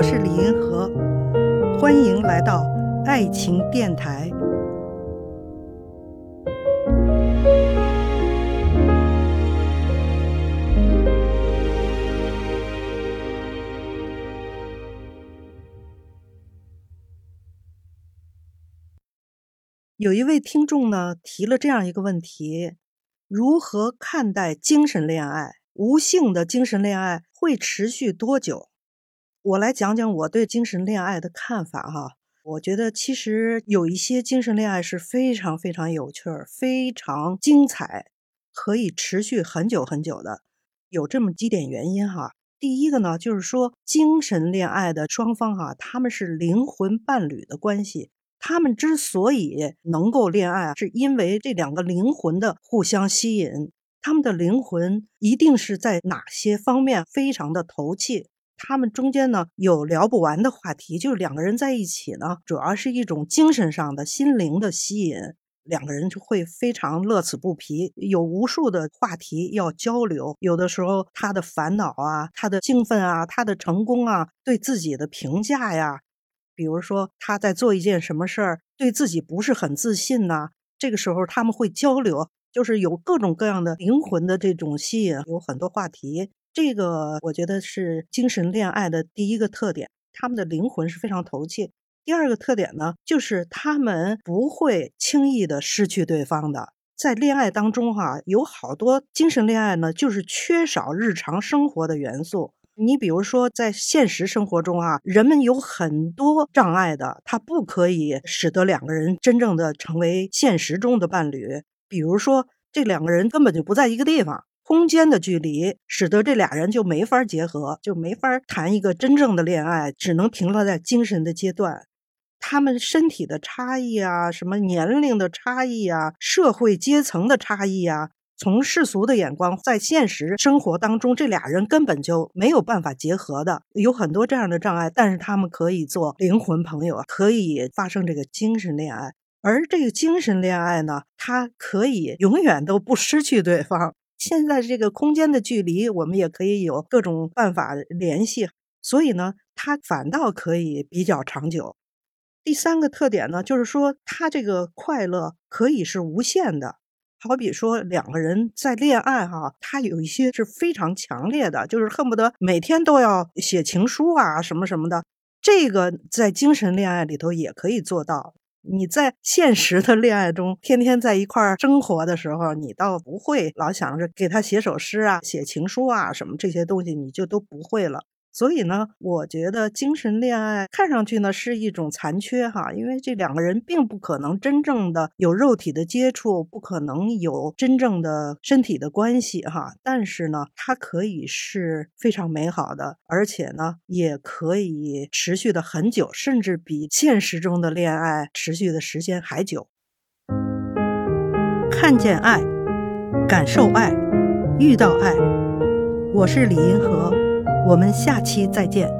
我是李银河，欢迎来到爱情电台。有一位听众呢提了这样一个问题：如何看待精神恋爱？无性的精神恋爱会持续多久？我来讲讲我对精神恋爱的看法哈。我觉得其实有一些精神恋爱是非常非常有趣儿、非常精彩，可以持续很久很久的。有这么几点原因哈。第一个呢，就是说精神恋爱的双方哈，他们是灵魂伴侣的关系。他们之所以能够恋爱，是因为这两个灵魂的互相吸引。他们的灵魂一定是在哪些方面非常的投契？他们中间呢有聊不完的话题，就是两个人在一起呢，主要是一种精神上的心灵的吸引，两个人就会非常乐此不疲，有无数的话题要交流。有的时候他的烦恼啊，他的兴奋啊，他的成功啊，对自己的评价呀。比如说他在做一件什么事儿，对自己不是很自信呐，这个时候他们会交流，就是有各种各样的灵魂的这种吸引，有很多话题。这个我觉得是精神恋爱的第一个特点，他们的灵魂是非常投契。第二个特点呢，就是他们不会轻易的失去对方的。在恋爱当中哈，有好多精神恋爱呢，就是缺少日常生活的元素。你比如说，在现实生活中啊，人们有很多障碍的，它不可以使得两个人真正的成为现实中的伴侣。比如说，这两个人根本就不在一个地方，空间的距离使得这俩人就没法结合，就没法谈一个真正的恋爱，只能停留在精神的阶段。他们身体的差异啊，什么年龄的差异啊，社会阶层的差异啊。从世俗的眼光，在现实生活当中，这俩人根本就没有办法结合的，有很多这样的障碍。但是他们可以做灵魂朋友，可以发生这个精神恋爱。而这个精神恋爱呢，它可以永远都不失去对方。现在这个空间的距离，我们也可以有各种办法联系，所以呢，它反倒可以比较长久。第三个特点呢，就是说它这个快乐可以是无限的。好比说两个人在恋爱哈，他有一些是非常强烈的，就是恨不得每天都要写情书啊什么什么的。这个在精神恋爱里头也可以做到。你在现实的恋爱中天天在一块儿生活的时候，你倒不会老想着给他写首诗啊、写情书啊什么这些东西，你就都不会了。所以呢，我觉得精神恋爱看上去呢是一种残缺哈，因为这两个人并不可能真正的有肉体的接触，不可能有真正的身体的关系哈。但是呢，它可以是非常美好的，而且呢，也可以持续的很久，甚至比现实中的恋爱持续的时间还久。看见爱，感受爱，遇到爱，我是李银河。我们下期再见。